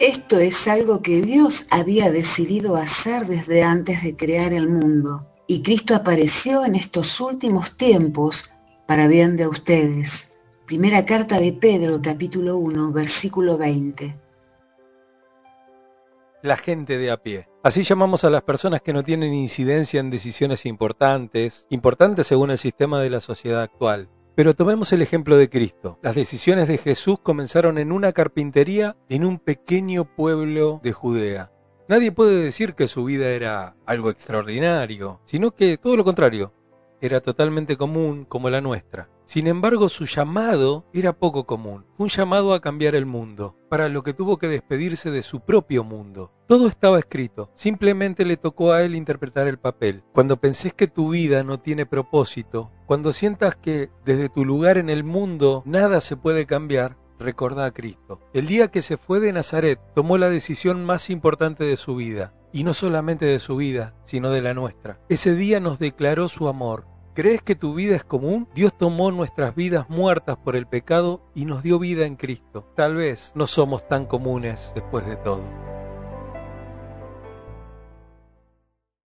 Esto es algo que Dios había decidido hacer desde antes de crear el mundo. Y Cristo apareció en estos últimos tiempos para bien de ustedes. Primera carta de Pedro, capítulo 1, versículo 20. La gente de a pie. Así llamamos a las personas que no tienen incidencia en decisiones importantes, importantes según el sistema de la sociedad actual. Pero tomemos el ejemplo de Cristo. Las decisiones de Jesús comenzaron en una carpintería en un pequeño pueblo de Judea. Nadie puede decir que su vida era algo extraordinario, sino que todo lo contrario, era totalmente común como la nuestra. Sin embargo, su llamado era poco común, un llamado a cambiar el mundo, para lo que tuvo que despedirse de su propio mundo. Todo estaba escrito, simplemente le tocó a él interpretar el papel. Cuando pensés que tu vida no tiene propósito, cuando sientas que desde tu lugar en el mundo nada se puede cambiar, recuerda a Cristo. El día que se fue de Nazaret, tomó la decisión más importante de su vida, y no solamente de su vida, sino de la nuestra. Ese día nos declaró su amor, ¿Crees que tu vida es común? Dios tomó nuestras vidas muertas por el pecado y nos dio vida en Cristo. Tal vez no somos tan comunes después de todo.